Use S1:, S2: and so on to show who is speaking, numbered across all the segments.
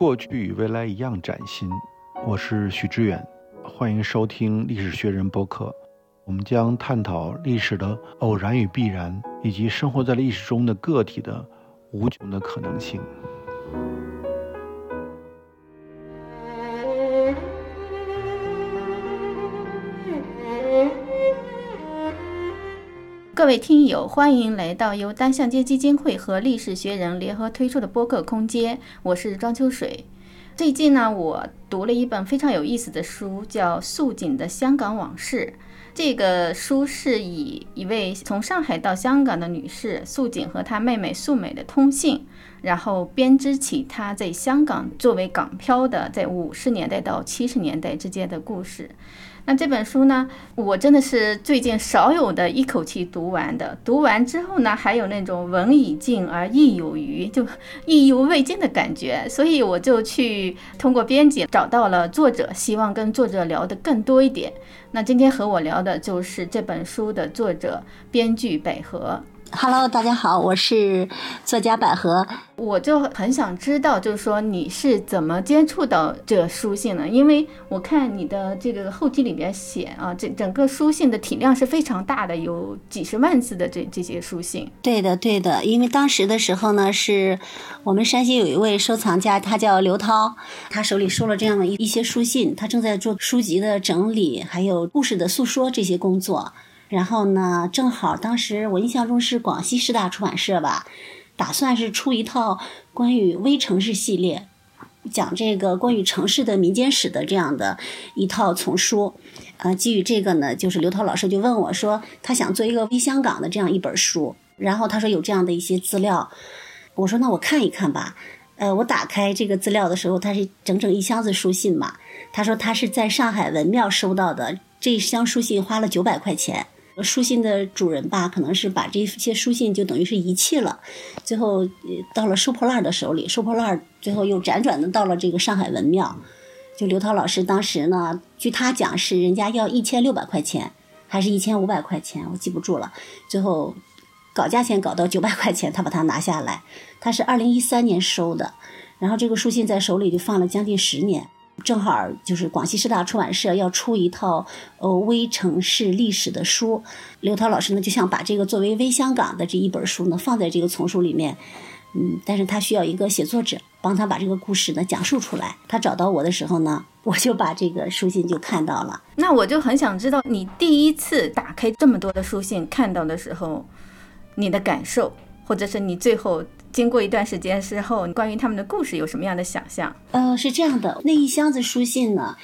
S1: 过去与未来一样崭新。我是许知远，欢迎收听历史学人播客。我们将探讨历史的偶然与必然，以及生活在历史中的个体的无穷的可能性。
S2: 各位听友，欢迎来到由单向街基金会和历史学人联合推出的播客空间。我是庄秋水。最近呢，我读了一本非常有意思的书，叫《素锦的香港往事》。这个书是以一位从上海到香港的女士素锦和她妹妹素美的通信，然后编织起她在香港作为港漂的在五十年代到七十年代之间的故事。那这本书呢，我真的是最近少有的一口气读完的。读完之后呢，还有那种文以静而意有余，就意犹未尽的感觉。所以我就去通过编辑找到了作者，希望跟作者聊得更多一点。那今天和我聊的就是这本书的作者、编剧百合。
S3: Hello，大家好，我是作家百合。
S2: 我就很想知道，就是说你是怎么接触到这书信的？因为我看你的这个后记里边写啊，这整个书信的体量是非常大的，有几十万字的这这些书信。
S3: 对的，对的。因为当时的时候呢，是我们山西有一位收藏家，他叫刘涛，他手里收了这样的一一些书信，他正在做书籍的整理，还有故事的诉说这些工作。然后呢，正好当时我印象中是广西师大出版社吧，打算是出一套关于微城市系列，讲这个关于城市的民间史的这样的一套丛书。呃，基于这个呢，就是刘涛老师就问我说，他想做一个微香港的这样一本书，然后他说有这样的一些资料，我说那我看一看吧。呃，我打开这个资料的时候，它是整整一箱子书信嘛。他说他是在上海文庙收到的，这箱书信花了九百块钱。书信的主人吧，可能是把这些书信就等于是遗弃了，最后到了收破烂的手里，收破烂最后又辗转的到了这个上海文庙。就刘涛老师当时呢，据他讲是人家要一千六百块钱，还是一千五百块钱，我记不住了。最后搞价钱搞到九百块钱，他把它拿下来。他是二零一三年收的，然后这个书信在手里就放了将近十年。正好就是广西师大出版社要出一套呃微城市历史的书，刘涛老师呢就想把这个作为微香港的这一本书呢放在这个丛书里面，嗯，但是他需要一个写作者帮他把这个故事呢讲述出来。他找到我的时候呢，我就把这个书信就看到了。
S2: 那我就很想知道，你第一次打开这么多的书信看到的时候，你的感受，或者是你最后。经过一段时间之后，关于他们的故事有什么样的想象？
S3: 呃，是这样的，那一箱子书信呢，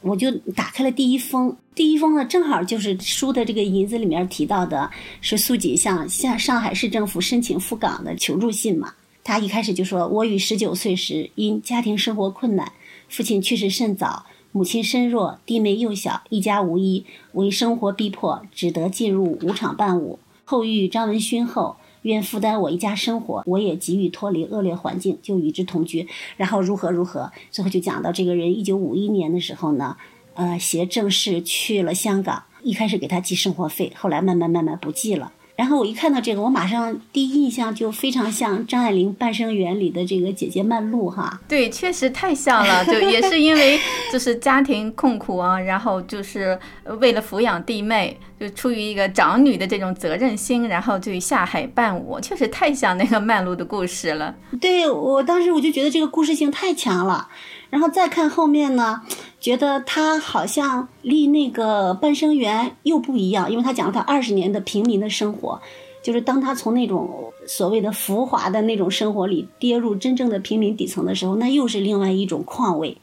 S3: 我就打开了第一封，第一封呢正好就是书的这个银子里面提到的，是苏锦向向上海市政府申请赴港的求助信嘛。他一开始就说：“我与十九岁时因家庭生活困难，父亲去世甚早，母亲身弱，弟妹幼小，一家无依，为生活逼迫，只得进入舞场伴舞。后遇张文勋后。”愿负担我一家生活，我也急于脱离恶劣环境，就与之同居。然后如何如何，最后就讲到这个人，一九五一年的时候呢，呃，携正式去了香港，一开始给他寄生活费，后来慢慢慢慢不寄了。然后我一看到这个，我马上第一印象就非常像张爱玲《半生缘》里的这个姐姐曼璐哈。
S2: 对，确实太像了，就也是因为就是家庭困苦啊，然后就是为了抚养弟妹，就出于一个长女的这种责任心，然后就下海伴舞，确实太像那个曼璐的故事了。
S3: 对我当时我就觉得这个故事性太强了。然后再看后面呢，觉得他好像离那个半生缘又不一样，因为他讲了他二十年的平民的生活，就是当他从那种所谓的浮华的那种生活里跌入真正的平民底层的时候，那又是另外一种况味。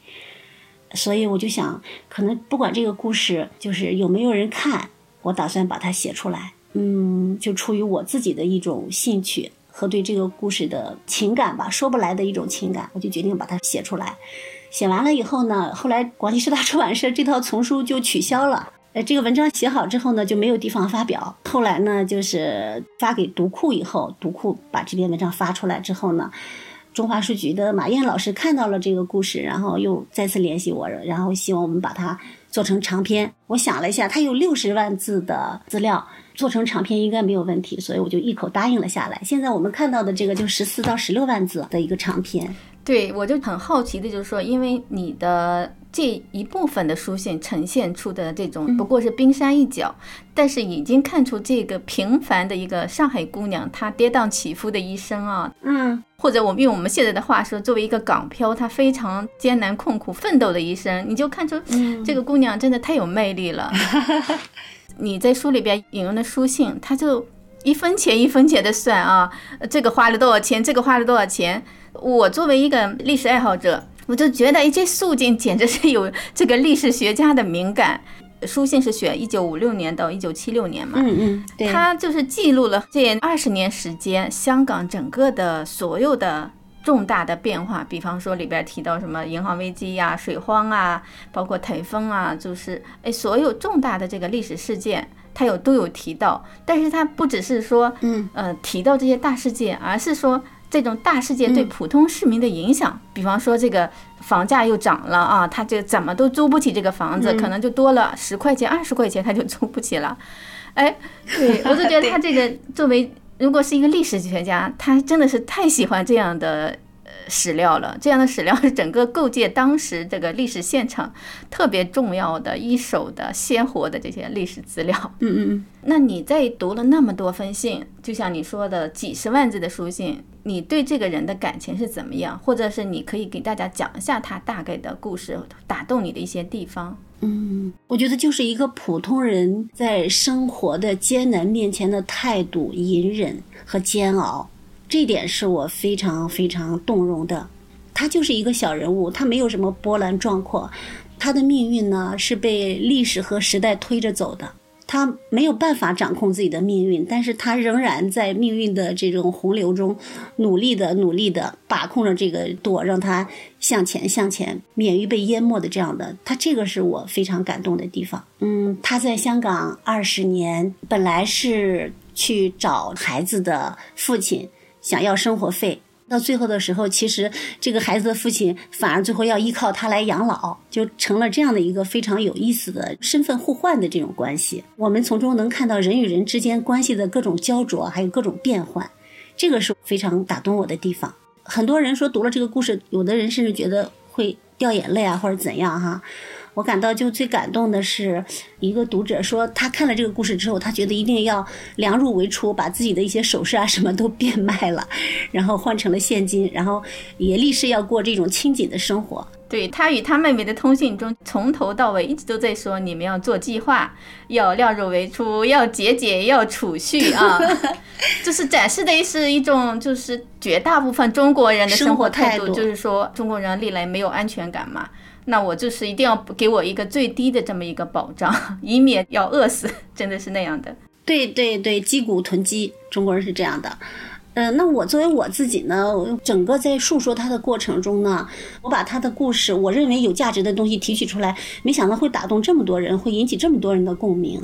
S3: 所以我就想，可能不管这个故事就是有没有人看，我打算把它写出来。嗯，就出于我自己的一种兴趣和对这个故事的情感吧，说不来的一种情感，我就决定把它写出来。写完了以后呢，后来广西师大出版社这套丛书就取消了。呃，这个文章写好之后呢，就没有地方发表。后来呢，就是发给读库以后，读库把这篇文章发出来之后呢，中华书局的马燕老师看到了这个故事，然后又再次联系我，然后希望我们把它做成长篇。我想了一下，它有六十万字的资料，做成长篇应该没有问题，所以我就一口答应了下来。现在我们看到的这个就十四到十六万字的一个长篇。
S2: 对，我就很好奇的，就是说，因为你的这一部分的书信呈现出的这种不过是冰山一角，但是已经看出这个平凡的一个上海姑娘，她跌宕起伏的一生啊，
S3: 嗯，
S2: 或者我们用我们现在的话说，作为一个港漂，她非常艰难困苦奋斗的一生，你就看出这个姑娘真的太有魅力了。你在书里边引用的书信，她就一分钱一分钱的算啊，这个花了多少钱，这个花了多少钱。我作为一个历史爱好者，我就觉得，哎，这素静简直是有这个历史学家的敏感。书信是选一九五六年到一九七六年嘛，
S3: 嗯嗯，对，
S2: 它就是记录了这二十年时间香港整个的所有的重大的变化。比方说里边提到什么银行危机呀、水荒啊，包括台风啊，就是哎，所有重大的这个历史事件，它有都有提到。但是它不只是说，
S3: 嗯
S2: 呃，提到这些大事件，而是说。这种大事件对普通市民的影响，比方说这个房价又涨了啊，他就怎么都租不起这个房子，可能就多了十块钱、二十块钱，他就租不起了。哎，对 我就觉得他这个作为如果是一个历史学家，他真的是太喜欢这样的。史料了，这样的史料是整个构建当时这个历史现场特别重要的一手的鲜活的这些历史资料。
S3: 嗯嗯嗯。
S2: 那你在读了那么多封信，就像你说的几十万字的书信，你对这个人的感情是怎么样？或者是你可以给大家讲一下他大概的故事，打动你的一些地方？
S3: 嗯，我觉得就是一个普通人在生活的艰难面前的态度、隐忍和煎熬。这点是我非常非常动容的，他就是一个小人物，他没有什么波澜壮阔，他的命运呢是被历史和时代推着走的，他没有办法掌控自己的命运，但是他仍然在命运的这种洪流中，努力的努力的把控着这个舵，让他向前向前，免于被淹没的这样的，他这个是我非常感动的地方。嗯，他在香港二十年，本来是去找孩子的父亲。想要生活费，到最后的时候，其实这个孩子的父亲反而最后要依靠他来养老，就成了这样的一个非常有意思的身份互换的这种关系。我们从中能看到人与人之间关系的各种焦灼，还有各种变换，这个是非常打动我的地方。很多人说读了这个故事，有的人甚至觉得会掉眼泪啊，或者怎样哈。我感到就最感动的是，一个读者说他看了这个故事之后，他觉得一定要量入为出，把自己的一些首饰啊什么都变卖了，然后换成了现金，然后也立誓要过这种清紧的生活。
S2: 对他与他妹妹的通信中，从头到尾一直都在说你们要做计划，要量入为出，要节俭，要储蓄啊，就是展示的是一种就是绝大部分中国人的生活态度，就是说中国人历来没有安全感嘛。那我就是一定要给我一个最低的这么一个保障，以免要饿死，真的是那样的。
S3: 对对对，击鼓囤积，中国人是这样的。嗯，那我作为我自己呢，整个在述说他的过程中呢，我把他的故事，我认为有价值的东西提取出来，没想到会打动这么多人，会引起这么多人的共鸣。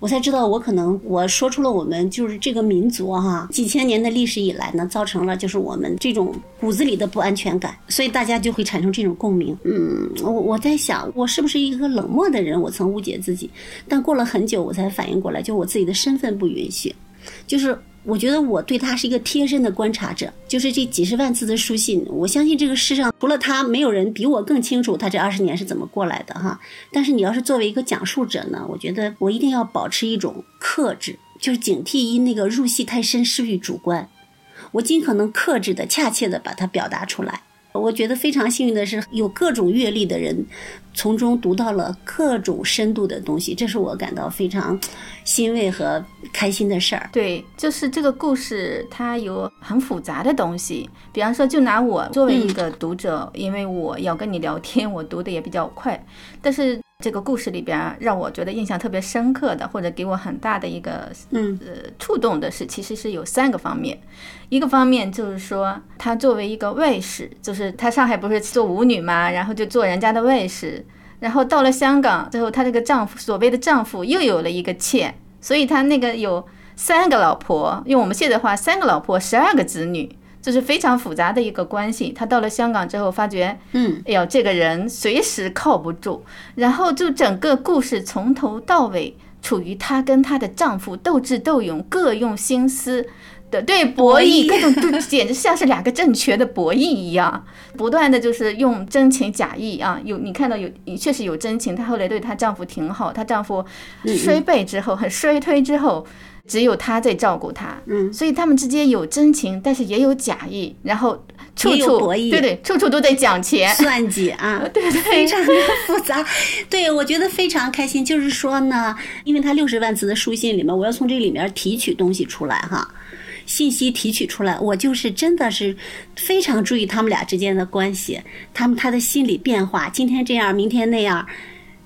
S3: 我才知道，我可能我说出了我们就是这个民族哈几千年的历史以来呢，造成了就是我们这种骨子里的不安全感，所以大家就会产生这种共鸣。嗯，我我在想，我是不是一个冷漠的人？我曾误解自己，但过了很久，我才反应过来，就我自己的身份不允许，就是。我觉得我对他是一个贴身的观察者，就是这几十万字的书信，我相信这个世上除了他，没有人比我更清楚他这二十年是怎么过来的哈。但是你要是作为一个讲述者呢，我觉得我一定要保持一种克制，就是警惕因那个入戏太深失去主观，我尽可能克制的、恰切的把它表达出来。我觉得非常幸运的是，有各种阅历的人，从中读到了各种深度的东西，这是我感到非常欣慰和开心的事儿。
S2: 对，就是这个故事它有很复杂的东西。比方说，就拿我作为一个读者，因为我要跟你聊天，我读的也比较快，但是。这个故事里边让我觉得印象特别深刻的，或者给我很大的一个
S3: 嗯
S2: 呃触动的是，其实是有三个方面。一个方面就是说，她作为一个卫士，就是她上海不是做舞女嘛，然后就做人家的卫士，然后到了香港之后，她这个丈夫所谓的丈夫又有了一个妾，所以她那个有三个老婆，用我们现在话，三个老婆，十二个子女。这是非常复杂的一个关系。她到了香港之后，发觉，
S3: 嗯，
S2: 哎呦，这个人随时靠不住。然后就整个故事从头到尾处于她跟她的丈夫斗智斗勇，各用心思，的对博弈，各种就简直像是两个政权的博弈一样，不断的就是用真情假意啊。有你看到有确实有真情，她后来对她丈夫挺好，她丈夫衰败之后很衰退之后。只有她在照顾她，
S3: 嗯，
S2: 所以他们之间有真情，但是也有假意，然后处处
S3: 博弈
S2: 对对，处处都在讲钱，
S3: 算计啊
S2: 对对
S3: 非常的复杂。对我觉得非常开心，就是说呢，因为他六十万字的书信里面，我要从这里面提取东西出来哈，信息提取出来，我就是真的是非常注意他们俩之间的关系，他们他的心理变化，今天这样，明天那样。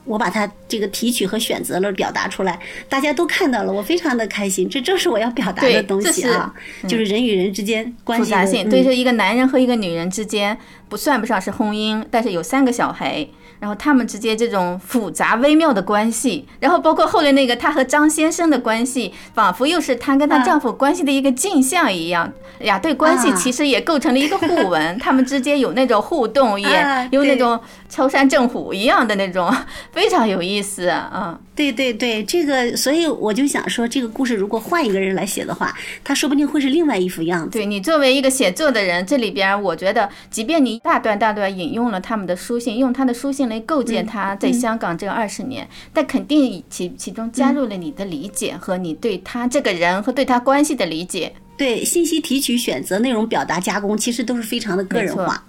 S3: 我把它这个提取和选择了表达出来，大家都看到了，我非常的开心。这正是我要表达的东西啊，
S2: 是嗯
S3: 就是人与人之间关系的
S2: 复杂性，
S3: 嗯
S2: 对，就一个男人和一个女人之间不算不上是婚姻，但是有三个小孩，然后他们之间这种复杂微妙的关系，然后包括后来那个她和张先生的关系，仿佛又是她跟她
S3: 啊
S2: 丈夫关系的一个镜像一样，呀对关系
S3: 啊
S2: 其实也构成了一个互文，他们之间有那种互动，也 有那种敲山震虎一样的那种，非常有意思啊。
S3: 对对对，这个，所以我就想说，这个故事如果换一个人来写的话，他说不定会是另外一副样子。
S2: 对你作为一个写作的人，这里边我觉得，即便你大段大段引用了他们的书信，用他的书信来构建他在香港这二十年，但肯定其其中加入了你的理解和你对他这个人和对他关系的理解。
S3: 对，信息提取、选择、内容表达、加工，其实都是非常的个人化，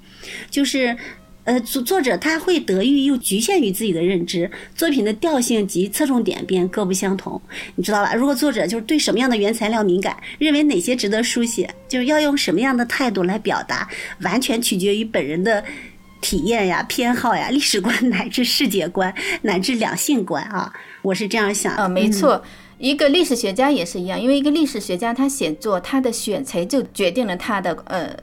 S3: 就是。呃，作作者他会得益又局限于自己的认知，作品的调性及侧重点便各不相同，你知道吧？如果作者就是对什么样的原材料敏感，认为哪些值得书写，就是要用什么样的态度来表达，完全取决于本人的体验呀、偏好呀、历史观 乃至世界观乃至两性观啊，我是这样想的。
S2: 呃，没错。一个历史学家也是一样，因为一个历史学家他写作，他的选材就决定了他的呃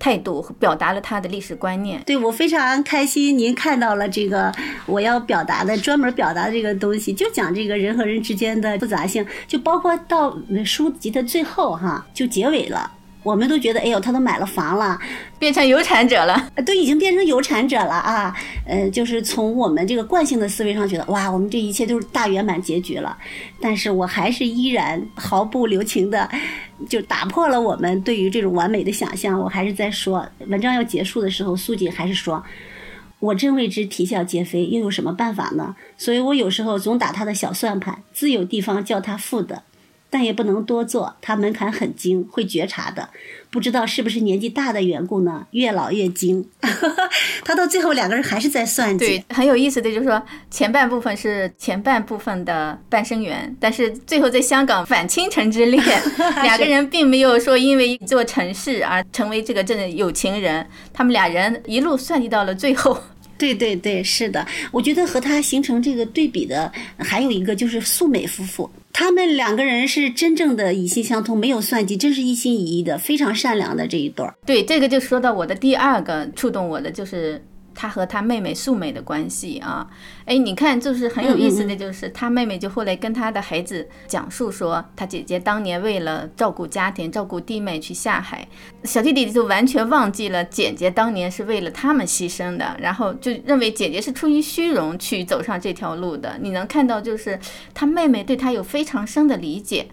S2: 态度，表达了他的历史观念。
S3: 对我非常开心，您看到了这个我要表达的专门表达这个东西，就讲这个人和人之间的复杂性，就包括到书籍的最后哈，就结尾了。我们都觉得，哎呦，他都买了房了，
S2: 变成有产者了，
S3: 都已经变成有产者了啊！呃，就是从我们这个惯性的思维上觉得，哇，我们这一切都是大圆满结局了。但是我还是依然毫不留情的，就打破了我们对于这种完美的想象。我还是在说，文章要结束的时候，苏锦还是说。我真为之啼笑皆非，又有什么办法呢？所以我有时候总打他的小算盘，自有地方叫他富的，但也不能多做，他门槛很精，会觉察的。不知道是不是年纪大的缘故呢？越老越精。他到最后两个人还是在算计。
S2: 对，很有意思的就是说，前半部分是前半部分的半生缘，但是最后在香港反倾城之恋，两个人并没有说因为一座城市而成为这个真的有情人，他们俩人一路算计到了最后。
S3: 对对对，是的，我觉得和他形成这个对比的还有一个就是素美夫妇，他们两个人是真正的以心相通，没有算计，真是一心一意的，非常善良的这一对儿。
S2: 对，这个就说到我的第二个触动我的就是。他和他妹妹素美的关系啊，哎，你看，就是很有意思的就是，他妹妹就后来跟他的孩子讲述说，他姐姐当年为了照顾家庭、照顾弟妹去下海，小弟弟就完全忘记了姐姐当年是为了他们牺牲的，然后就认为姐姐是出于虚荣去走上这条路的。你能看到，就是他妹妹对他有非常深的理解。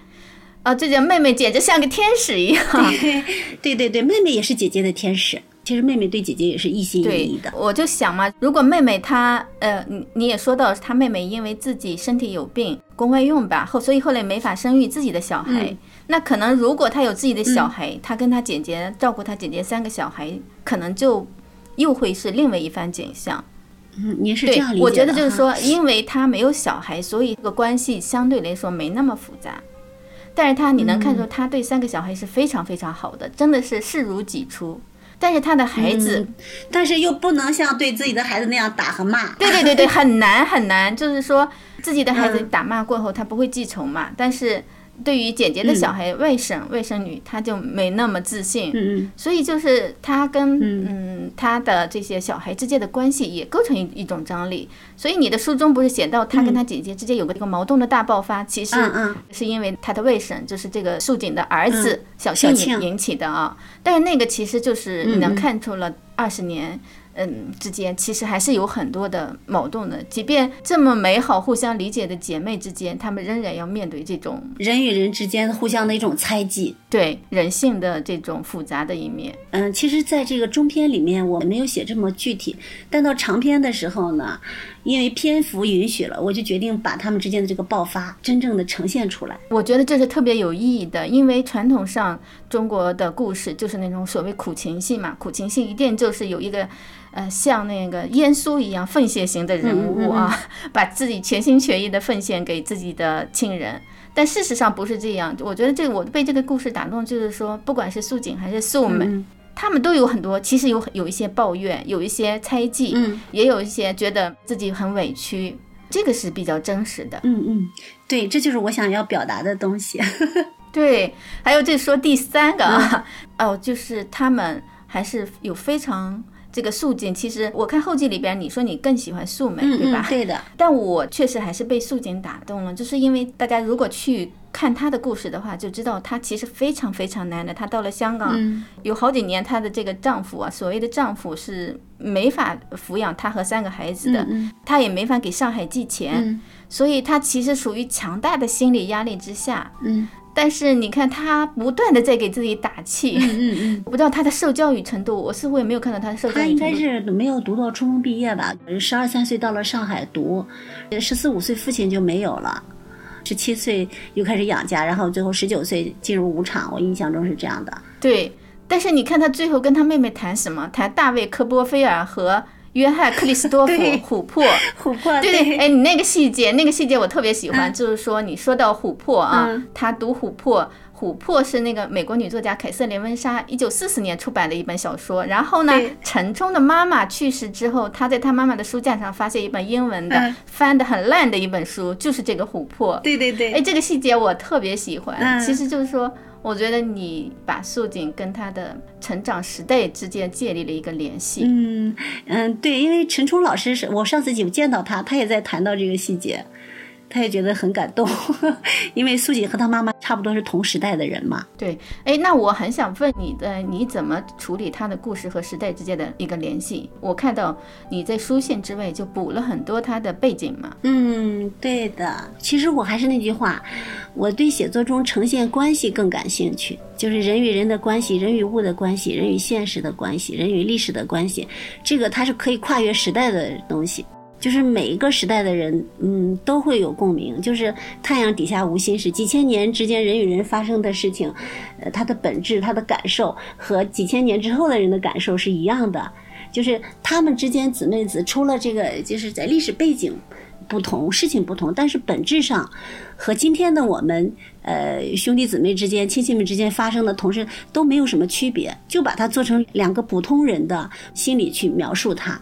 S2: 啊，这个妹妹简直像个天使一样。
S3: 对对对，妹妹也是姐姐的天使。其实妹妹对姐姐也是一心一意的。
S2: 我就想嘛，如果妹妹她呃，你你也说到她妹妹因为自己身体有病，宫外孕吧，后所以后来没法生育自己的小孩。
S3: 嗯、
S2: 那可能如果她有自己的小孩，她、嗯、跟她姐姐照顾她姐姐三个小孩，可能就又会是另外一番景象。
S3: 嗯，您是这样理解
S2: 我觉得就是说，因为她没有小孩，所以这个关系相对来说没那么复杂。但是她你能看出，她对三个小孩是非常非常好的，真的是视如己出。但是他的孩子、
S3: 嗯，但是又不能像对自己的孩子那样打和骂。
S2: 对对对对，很难很难。就是说，自己的孩子打骂过后，他不会记仇嘛。但是对于姐姐的小孩、外甥外甥女，他就没那么自信。所以就是他跟嗯。他的这些小孩之间的关系也构成一一种张力。所以你的书中不是写到他跟他姐姐之间有个这个矛盾的大爆发，其实是因为他的外甥就是这个素锦的儿子
S3: 嗯。
S2: 小庆。引引起的啊。但是那个其实就是你能看出了二十年，嗯之间，其实还是有很多的矛盾的。即便这么美好、互相理解的姐妹之间，她们仍然要面对这种
S3: 人与人之间互相的一种猜忌，
S2: 对人性的这种复杂的一面。
S3: 嗯，其实，在这个中篇里面，我没有写这么具体，但到长篇的时候呢，因为篇幅允许了，我就决定把他们之间的这个爆发真正的呈现出来。
S2: 我觉得这是特别有意义的，因为传统上中国的故事就是那种所谓苦情戏嘛，苦情戏一定就是有一个。呃，像那个耶稣一样奉献型的人物啊，把自己全心全意的奉献给自己的亲人。但事实上不是这样。我觉得这个我被这个故事打动，就是说，不管是素锦还是素美，他们都有很多，其实有有一些抱怨，有一些猜忌，也有一些觉得自己很委屈。这个是比较真实的。
S3: 嗯嗯，对，这就是我想要表达的东西。
S2: 对，还有这说第三个啊，哦，就是他们还是有非常。这个素锦，其实我看后记里边，你说你更喜欢素美，对吧？
S3: 对的。
S2: 但我确实还是被素锦打动了，就是因为大家如果去看她的故事的话，就知道她其实非常非常难的。她到了香港，有好几年，她的这个丈夫啊，所谓的丈夫是没法抚养她和三个孩子的，她也没法给上海寄钱，所以她其实属于强大的心理压力之下。
S3: 嗯。
S2: 但是你看，他不断的在给自己打气。
S3: 嗯嗯嗯，
S2: 我不知道他的受教育程度，我似乎也没有看到他的受教育程度。他
S3: 应该是没有读到初中毕业吧？十二三岁到了上海读，十四五岁父亲就没有了，十七岁又开始养家，然后最后十九岁进入舞场。我印象中是这样的。
S2: 对，但是你看他最后跟他妹妹谈什么？谈大卫·科波菲尔和。约翰克里斯多夫琥珀，
S3: 琥珀，
S2: 对对，哎，你那个细节，那个细节我特别喜欢，就是说你说到琥珀啊，他读琥珀，琥珀是那个美国女作家凯瑟琳温莎一九四四年出版的一本小说，然后呢，陈冲的妈妈去世之后，他在他妈妈的书架上发现一本英文的翻的很烂的一本书，就是这个琥珀，
S3: 对对对，
S2: 哎，这个细节我特别喜欢，其实就是说。我觉得你把素锦跟她的成长时代之间建立了一个联系。
S3: 嗯嗯，对，因为陈冲老师是我上次有见到他，他也在谈到这个细节。他也觉得很感动，因为苏锦和他妈妈差不多是同时代的人嘛。
S2: 对，哎，那我很想问你的，你怎么处理他的故事和时代之间的一个联系？我看到你在书信之外就补了很多他的背景嘛。
S3: 嗯，对的。其实我还是那句话，我对写作中呈现关系更感兴趣，就是人与人的关系、人与物的关系、人与现实的关系、人与历史的关系，这个它是可以跨越时代的东西。就是每一个时代的人，嗯，都会有共鸣。就是太阳底下无心事，几千年之间人与人发生的事情，呃，它的本质、它的感受和几千年之后的人的感受是一样的。就是他们之间姊妹子，除了这个，就是在历史背景不同、事情不同，但是本质上和今天的我们，呃，兄弟姊妹之间、亲戚们之间发生的同时都没有什么区别，就把它做成两个普通人的心理去描述它。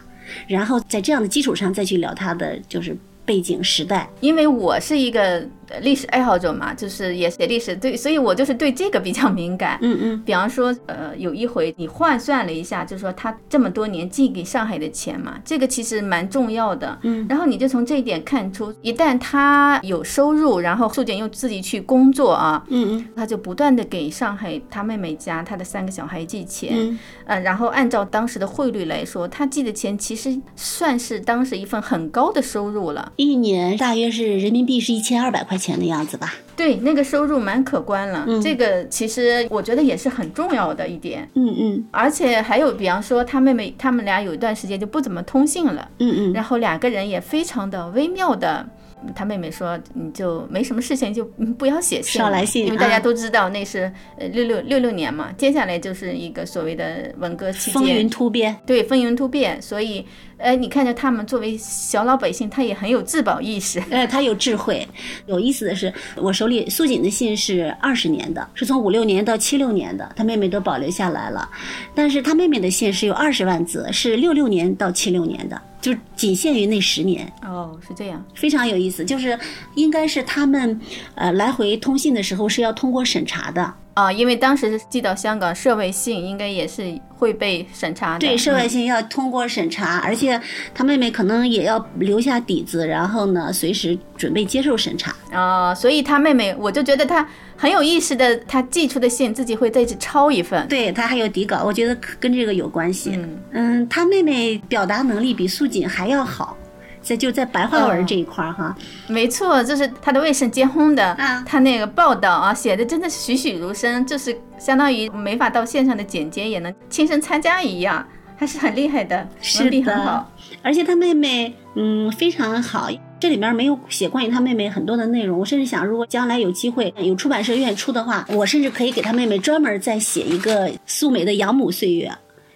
S3: 然后在这样的基础上再去聊他的就是背景时代，
S2: 因为我是一个。历史爱好者嘛，就是也写历史，对，所以我就是对这个比较敏感。
S3: 嗯嗯，
S2: 比方说，呃，有一回你换算了一下，就是说他这么多年寄给上海的钱嘛，这个其实蛮重要的。
S3: 嗯，
S2: 然后你就从这一点看出，一旦他有收入，然后素简又自己去工作啊，
S3: 嗯嗯，
S2: 他就不断的给上海他妹妹家他的三个小孩寄钱。
S3: 嗯，
S2: 呃，然后按照当时的汇率来说，他寄的钱其实算是当时一份很高的收入了，
S3: 一年大约是人民币是一千二百块。钱的样子吧，
S2: 对，那个收入蛮可观了。这个其实我觉得也是很重要的一点。
S3: 嗯嗯，
S2: 而且还有，比方说他妹妹，他们俩有一段时间就不怎么通信了。
S3: 嗯嗯，
S2: 然后两个人也非常的微妙的。他妹妹说：“你就没什么事情，就不要写信，
S3: 少来信，
S2: 因为大家都知道那是呃六六六六年嘛。接下来就是一个所谓的文革期间，
S3: 风云突变，
S2: 对，风云突变。所以，呃，你看着他们作为小老百姓，他也很有自保意识，
S3: 呃，他有智慧。有意思的是，我手里素锦的信是二十年的，是从五六年到七六年的，他妹妹都保留下来了。但是他妹妹的信是有二十万字，是六六年到七六年的。”就仅限于那十年
S2: 哦，是这样，
S3: 非常有意思。就是应该是他们，呃，来回通信的时候是要通过审查的，
S2: 啊，因为当时寄到香港涉外信，应该也是会被审查的。
S3: 对，涉外
S2: 嗯
S3: 信要通过审查，而且他妹妹可能也要留下底子，然后呢，随时准备接受审查。
S2: 啊、所以他妹妹，我就觉得他很有意识的，他寄出的信自己会再去抄一份。
S3: 对他还有底稿，我觉得跟这个有关系。
S2: 嗯
S3: 嗯，他妹妹表达能力比素锦还要好，在就在白话文
S2: 嗯
S3: 这一块儿哈。
S2: 没错，就是他的卫生结婚的，
S3: 啊
S2: 他那个报道啊，写的真的是栩栩如生，就是相当于没法到线上的剪接也能亲身参加一样，还是很厉害的，
S3: 是
S2: 能力很好。，
S3: 而且他妹妹嗯非常好。这里面没有写关于他妹妹很多的内容，我甚至想，如果将来有机会有出版社愿意出的话，我甚至可以给他妹妹专门再写一个苏美的养母岁月。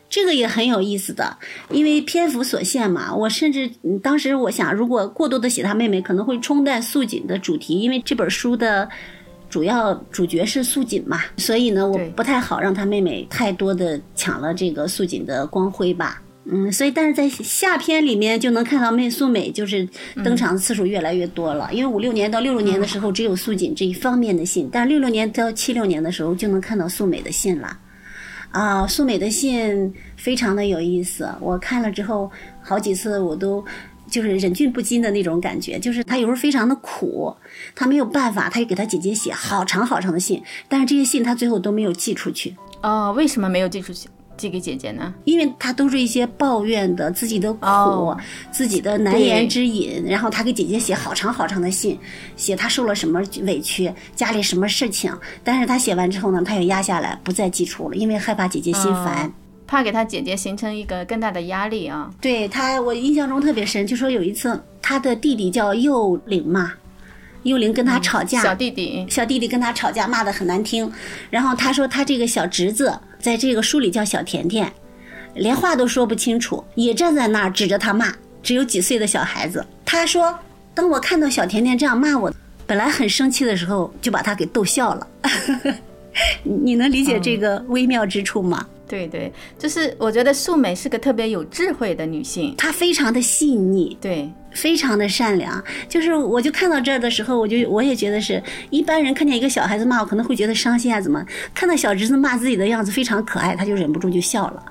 S3: 这个也很有意思的，因为篇幅所限嘛，我甚至嗯当时我想，如果过多的写他妹妹，可能会冲淡素锦的主题，因为这本书的主要主角是素锦嘛，所以呢，我不太好让他妹妹太多的抢了这个素锦的光辉吧。嗯，所以但是在下篇里面就能看到妹素美就是登场的次数越来越多了，因为五六年到六六年的时候只有素锦这一方面的信，但是六六年到七六年的时候就能看到素美的信了。啊，素美的信非常的有意思，我看了之后好几次我都就是忍俊不禁的那种感觉，就是她有时候非常的苦，她没有办法，她就给她姐姐写好长好长的信，但是这些信她最后都没有寄出去。
S2: 哦，为什么没有寄出去寄给姐姐呢？
S3: 因为他都是一些抱怨的自己的苦、
S2: 哦
S3: 自己的难言之隐，然后他给姐姐写好长好长的信，写他受了什么委屈，家里什么事情，但是他写完之后呢，他也压下来不再寄出了，因为害怕姐姐心烦。
S2: 哦怕给他姐姐形成一个更大的压力啊。
S3: 对他，我印象中特别深，就说有一次他的弟弟叫幼玲嘛，幼玲跟他吵架，
S2: 小弟弟，
S3: 小弟弟跟他吵架，骂得很难听。然后他说他这个小侄子在这个书里叫小甜甜，连话都说不清楚，也站在那儿指着他骂，只有几岁的小孩子。他说，当我看到小甜甜这样骂我，本来很生气的时候，就把他给逗笑了。你 你能理解这个微妙之处吗？
S2: 对对，就是我觉得素美是个特别有智慧的女性。
S3: 她非常的细腻，
S2: 对，
S3: 非常的善良，就是我就看到这儿的时候，我就我也觉得是一般人看见一个小孩子骂我，可能会觉得伤心啊，怎么看到小侄子骂自己的样子非常可爱，他就忍不住就笑了。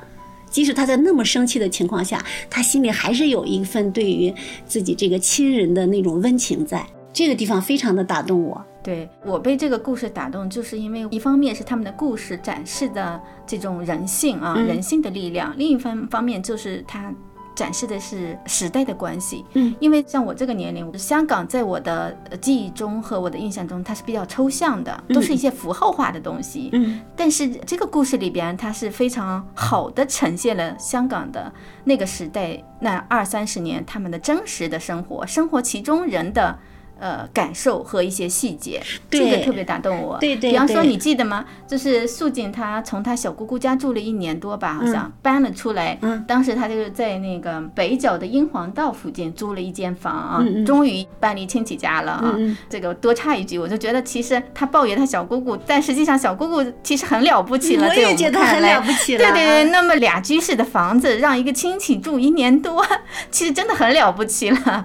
S3: 即使他在那么生气的情况下，他心里还是有一份对于自己这个亲人的那种温情在，这个地方非常的打动我。
S2: 对我被这个故事打动，就是因为一方面是他们的故事展示的这种人性啊，
S3: 嗯
S2: 人性的力量；另一方方面就是它展示的是时代的关系。
S3: 嗯，
S2: 因为像我这个年龄，香港在我的呃记忆中和我的印象中，它是比较抽象的，都是一些符号化的东西。
S3: 嗯
S2: 但是这个故事里边，它是非常好的呈现了香港的那个时代那二三十年他们的真实的生活，生活其中人的。呃，感受和一些细节，这个特别打动我。
S3: 对对
S2: 比方说，你记得吗？就是素锦她从她小姑姑家住了一年多吧，好像、搬了出来。
S3: 嗯
S2: 当时她就是在那个北角的英皇道附近租了一间房啊，终于搬离亲戚家了啊。
S3: 嗯嗯
S2: 这个多插一句，我就觉得其实她抱怨她小姑姑，但实际上小姑姑其实很了不起了，
S3: 我也觉得很了不起了。
S2: 对对对，那么俩居室的房子让一个亲戚住一年多，其实真的很了不起了。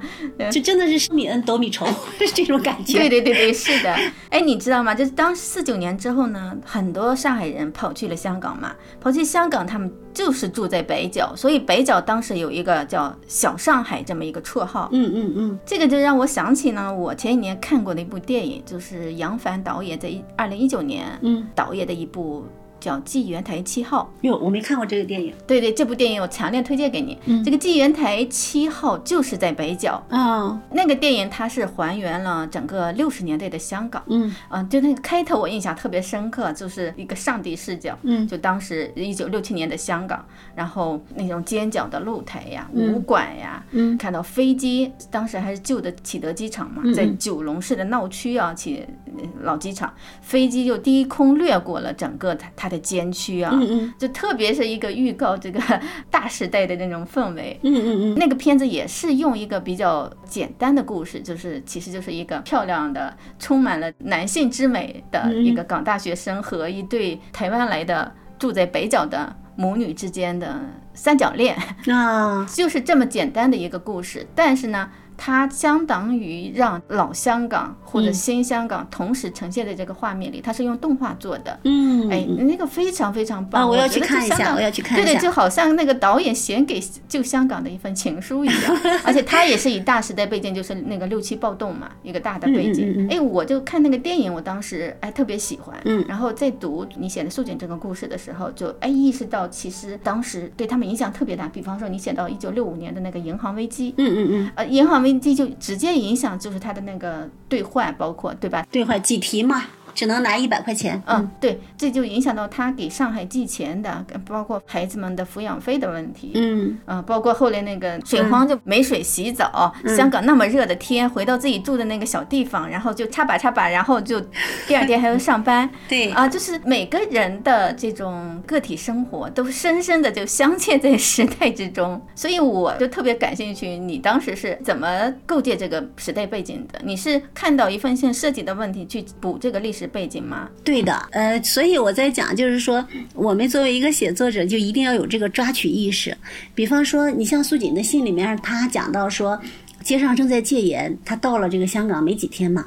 S3: 就真的是施米恩斗米仇 这种感觉。
S2: 对对对对，是的。哎，你知道吗？就是当四九年之后呢，很多上海人跑去了香港嘛，跑去香港，他们就是住在北角，所以北角当时有一个叫“小上海”这么一个绰号。
S3: 嗯嗯嗯
S2: 这个就让我想起呢，我前几年看过的一部电影，就是杨凡导演在二零一九年
S3: 嗯，
S2: 导演的一部叫《纪元台七号》。
S3: 哟，我没看过这个电影
S2: 对对，这部电影我强烈推荐给你。
S3: 嗯
S2: 这个纪元台七号就是在北角。
S3: 啊。
S2: 那个电影它是还原了整个六十年代的香港，
S3: 嗯
S2: 啊、就那个开头我印象特别深刻，就是一个上帝视角，
S3: 嗯
S2: 就当时一九六七年的香港，然后那种尖角的露台呀、
S3: 嗯
S2: 武馆呀，
S3: 嗯
S2: 看到飞机，当时还是旧的启德机场嘛，在九龙市的闹区啊，启呃老机场，飞机就低空掠过了整个它它的监区啊，
S3: 嗯嗯
S2: 就特别是一个预告这个大时代的那种氛围。
S3: 嗯嗯嗯
S2: 那个片子也是用一个比较简单的故事，就是其实就是一个漂亮的、充满了男性之美的
S3: 嗯
S2: 一个港大学生和一对台湾来的住在北角的母女之间的三角恋，
S3: 啊，
S2: 就是这么简单的一个故事。但是呢，它相当于让老香港或者
S3: 嗯
S2: 新香港同时呈现在这个画面里，它是用动画做的。
S3: 嗯，
S2: 哎，那个非常非常棒，
S3: 啊我要看一下我要去看一
S2: 对对，就好像那个导演写给旧香港的一份情书一样，而且他也是以大时代背景，就是那个六七暴动嘛，一个大的背景。哎，我就看那个电影，我当时哎特别喜欢，
S3: 嗯
S2: 然后在读你写的素锦这个故事的时候，就哎意识到其实当时对他们影响特别大。比方说你写到一九六五年的那个银行危机，
S3: 嗯嗯嗯，
S2: 呃，银行危机就直接影响就是他的那个兑换，包括对吧？
S3: 兑换计提嘛，只能拿一百块钱。
S2: 嗯，对，这就影响到他给上海寄钱的，包括孩子们的抚养费的问题。
S3: 嗯，
S2: 嗯，包括后来那个水荒就没水洗澡，
S3: 嗯
S2: 香港那么热的天，回到自己住的那个小地方，然后就插把插把，然后就第二天还要上班
S3: 对，
S2: 啊，就是每个人的这种个体生活都深深的就镶嵌在时代之中，所以我就特别感兴趣，你当时是怎么构建这个时代背景的？你是看到一份线设计的问题去补这个历史背景吗？
S3: 对的，呃，所以我在讲，就是说，我们作为一个写作者，就一定要有这个抓取意识。比方说，你像苏锦的信里面，他讲到说，街上正在戒严，他到了这个香港没几天嘛，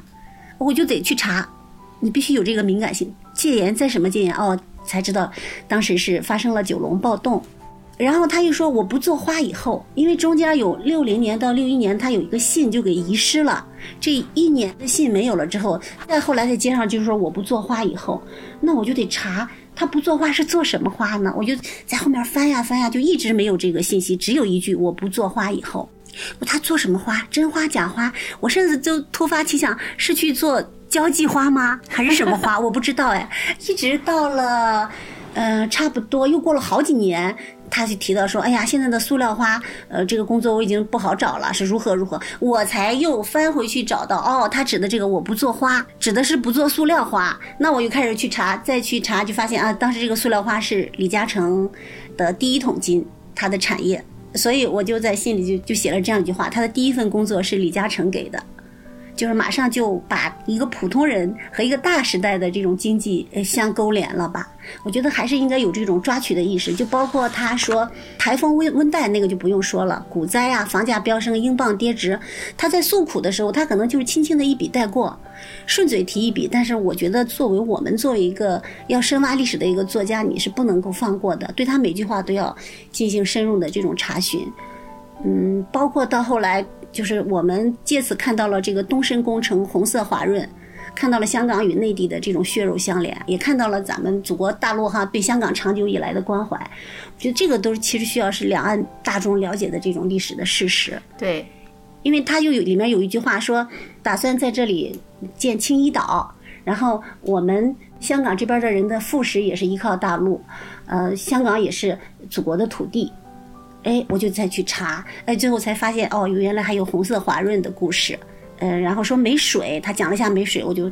S3: 我就得去查，你必须有这个敏感性。戒严在什么戒严？哦，才知道当时是发生了九龙暴动。然后他又说我不做花以后，因为中间有六零年到六一年，他有一个信就给遗失了，这一年的信没有了之后，再后来在街上就是说我不做花以后，那我就得查他不做花是做什么花呢？我就在后面翻呀翻呀，就一直没有这个信息，只有一句我不做花以后，他做什么花？真花假花？我甚至就突发奇想，是去做交际花吗？还是什么花？我不知道哎，一直到了。呃，差不多又过了好几年，他就提到说：“哎呀，现在的塑料花，呃，这个工作我已经不好找了，是如何如何。”我才又翻回去找到，哦，他指的这个我不做花，指的是不做塑料花。那我又开始去查，再去查，就发现啊，当时这个塑料花是李嘉诚的第一桶金，他的产业。所以我就在信里就就写了这样一句话：他的第一份工作是李嘉诚给的。就是马上就把一个普通人和一个大时代的这种经济呃相勾连了吧？我觉得还是应该有这种抓取的意识。就包括他说台风温温带那个就不用说了，股灾啊，房价飙升，英镑跌值，他在诉苦的时候，他可能就是轻轻的一笔带过，顺嘴提一笔。但是我觉得作为我们作为一个要深挖历史的一个作家，你是不能够放过的，对他每句话都要进行深入的这种查询。嗯，包括到后来。就是我们借此看到了这个东深工程红色华润，看到了香港与内地的这种血肉相连，也看到了咱们祖国大陆哈对香港长久以来的关怀。我觉得这个都是其实需要是两岸大众了解的这种历史的事实。
S2: 对，
S3: 因为他又有里面有一句话说，打算在这里建青衣岛，然后我们香港这边的人的副食也是依靠大陆，呃，香港也是祖国的土地。哎，我就再去查，哎，最后才发现哦，原来还有红色华润的故事，呃，然后说没水，他讲了一下没水，我就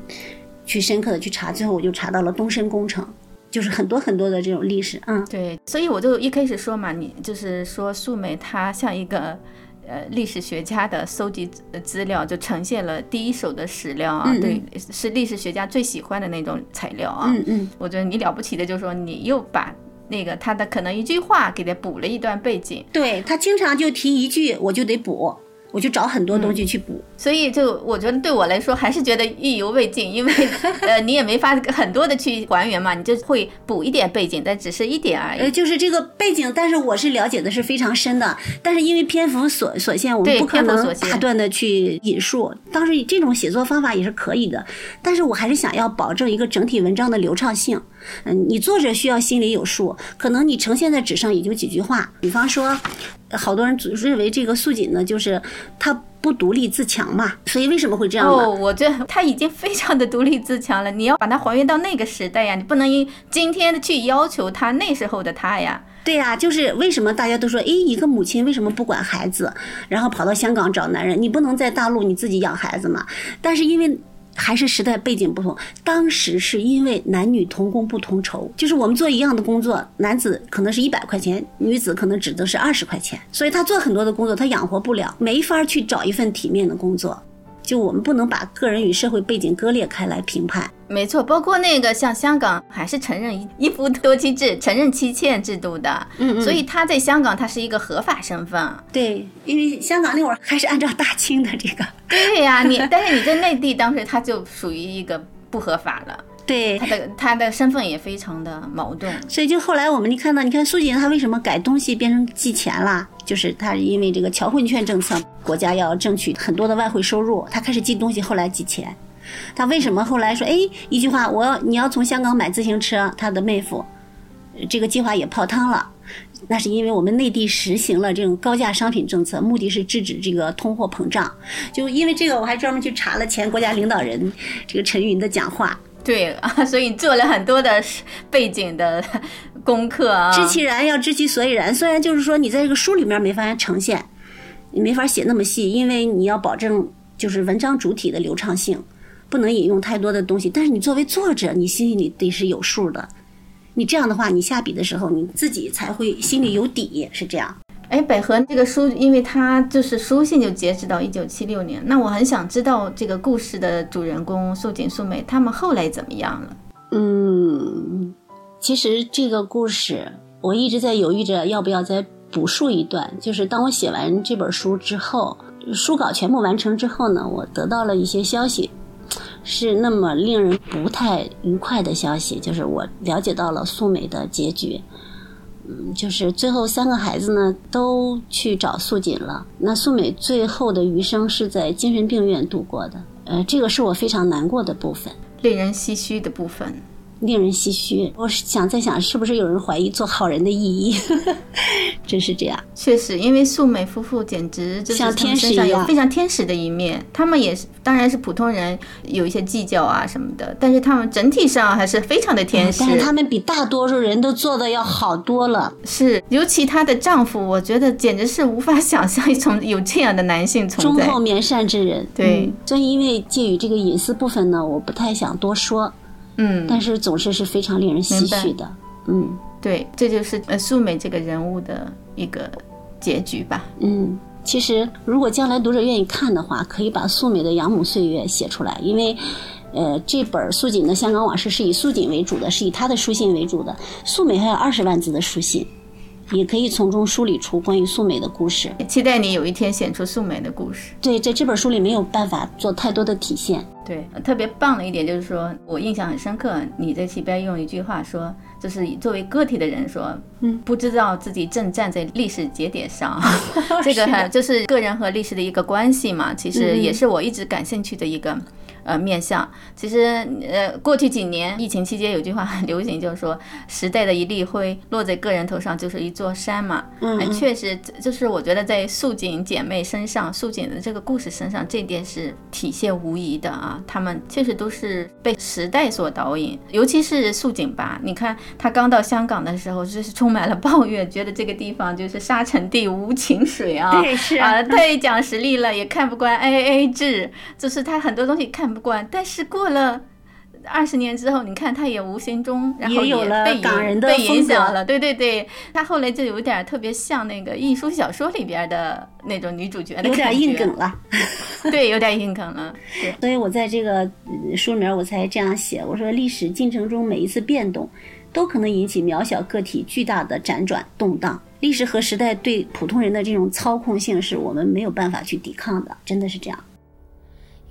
S3: 去深刻的去查，最后我就查到了东深工程，就是很多很多的这种历史，嗯，
S2: 对，所以我就一开始说嘛，你就是说素梅她像一个。呃，历史学家的搜集资料就呈现了第一手的史料啊，
S3: 嗯嗯
S2: 对，是历史学家最喜欢的那种材料啊。
S3: 嗯嗯，
S2: 我觉得你了不起的就是说，你又把那个他的可能一句话给他补了一段背景，
S3: 对他经常就提一句，我就得补。我就找很多东西去补，
S2: 所以就我觉得对我来说还是觉得意犹未尽，因为 呃你也没法很多的去还原嘛，你就会补一点背景，但只是一点而
S3: 呃，
S2: 已。
S3: 就是这个背景，但是我是了解的是非常深的，但是因为篇幅所所限，我们不可能大段的去引述。当时这种写作方法也是可以的，但是我还是想要保证一个整体文章的流畅性。嗯，你作者需要心里有数，可能你呈现在纸上也就几句话。比方说，好多人认为这个素锦呢，就是他不独立自强嘛，所以为什么会这样？
S2: 哦，我觉得 他已经非常的独立自强了。你要把它还原到那个时代呀，你不能因今天去要求他那时候的他呀。
S3: 对呀、就是为什么大家都说，诶，一个母亲为什么不管孩子，然后跑到香港找男人？你不能在大陆你自己养孩子嘛？但是因为还是时代背景不同，当时是因为男女同工不同酬，就是我们做一样的工作，男子可能是一百块钱，女子可能只能是二十块钱，所以他做很多的工作他养活不了，没法去找一份体面的工作。就我们不能把个人与社会背景割裂开来评判。
S2: 没错，包括那个像香港还是承认一 一夫多妻制，承认妻妾制度的，
S3: 嗯嗯
S2: 所以他在香港他是一个合法身份。
S3: 对，因为香港那会儿还是按照大清的这个，
S2: 对呀、你但是你在内地当时他就属于一个不合法了，
S3: 对
S2: 他，的他的身份也非常的矛盾。
S3: 所以就后来我们你看到，你看苏锦他为什么改东西变成寄钱啦？就是他因为这个侨混券政策，国家要争取很多的外汇收入，他开始寄东西，后来寄钱。他为什么后来说，哎，一句话，我要你要从香港买自行车，他的妹夫，呃这个计划也泡汤了。那是因为我们内地实行了这种高价商品政策，目的是制止这个通货膨胀。就因为这个，我还专门去查了前国家领导人这个陈云的讲话，
S2: 对啊，所以做了很多的背景的功课啊。
S3: 知其然要知其所以然。虽然就是说你在这个书里面没法呈现，你没法写那么细，因为你要保证就是文章主体的流畅性，不能引用太多的东西。但是你作为作者，你心里得是有数的。你这样的话，你下笔的时候，你自己才会心里有底，是这样。
S2: 哎，北河这个书，因为它就是书信就截止到一九七六年，那我很想知道这个故事的主人公素锦、素梅他们后来怎么样了？
S3: 嗯，其实这个故事我一直在犹豫着要不要再补述一段。就是当我写完这本书之后，书稿全部完成之后呢，我得到了一些消息，是那么令人不太愉快的消息，就是我了解到了素美的结局。嗯，就是最后三个孩子呢都去找素锦了，那素美最后的余生是在精神病院度过的。呃，这个是我非常难过的部分。
S2: 令人唏嘘的部分。
S3: 令人唏嘘。我是想在想，是不是有人怀疑做好人的意义？真是这样。
S2: 确实，因为素美夫妇简直就是
S3: 天使一样
S2: 非常天使的一面。他们也是，当然是普通人有一些计较啊什么的，但是他们整体上还是非常的天使。
S3: 但是他们比大多数人都做的要好多了。
S2: 是，尤其她的丈夫，我觉得简直是无法想象一种有这样的男性存在。
S3: 忠厚绵善之人，
S2: 对
S3: 嗯所以因为介于这个隐私部分呢，我不太想多说，
S2: 嗯，
S3: 但是总是是非常令人唏嘘的，嗯
S2: 对，这就是呃素美这个人物的一个结局吧。
S3: 嗯。其实，如果将来读者愿意看的话，可以把素美的养母岁月写出来，因为，呃，这本素锦的香港往事是以素锦为主的，是以她的书信为主的。素美还有二十万字的书信，也可以从中梳理出关于素美的故事。
S2: 期待你有一天写出素美的故事。
S3: 对，在这本书里没有办法做太多的体现。
S2: 对，特别棒的一点就是说，我印象很深刻，你在其边用一句话说，就是作为个体的人说，
S3: 嗯，
S2: 不知道自己正站在历史节点上，这个就是个人和历史的一个关系嘛，其实
S3: 嗯。
S2: 也是我一直感兴趣的一个。呃，面向其实，呃，过去几年疫情期间有句话很流行，就是说时代的一粒灰落在个人头上就是一座山嘛。哎
S3: 嗯嗯
S2: 确实，就是我觉得在素锦姐妹身上，素锦的这个故事身上，这点是体现无疑的啊。她们确实都是被时代所导引，尤其是素锦吧。你看她刚到香港的时候，就是充满了抱怨，觉得这个地方就是沙尘地无情水啊，
S3: 对是
S2: 啊，太讲实力了，也看不惯 A A 制，就是她很多东西看不惯。但是过了。二十年之后，你看她也无形中，然后
S3: 也有了
S2: 被
S3: 港人的
S2: 被影响了，对对对，她后来就有点儿特别像那个艺术小说里边的那种女主角的
S3: 有点硬梗，了，
S2: 对，有点硬梗了，对
S3: 所以我在这个呃书名我才这样写。我说，历史进程中每一次变动，都可能引起渺小个体巨大的辗转动荡。历史和时代对普通人的这种操控性，是我们没有办法去抵抗的，真的是这样。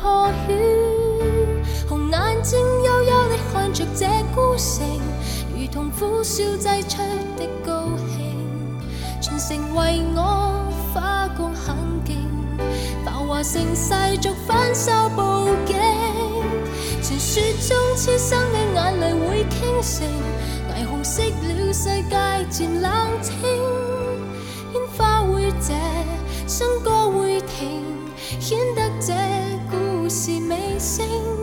S4: 破曉。紅眼睛幽幽地看着這孤城，如同苦笑挤出的高興，全城為我花光很劲，繁華盛世逐反手報警。傳說中痴生的眼淚會傾城，霓虹熄了，世界渐冷清。烟花會謝，笙歌會停，顯得这是尾声。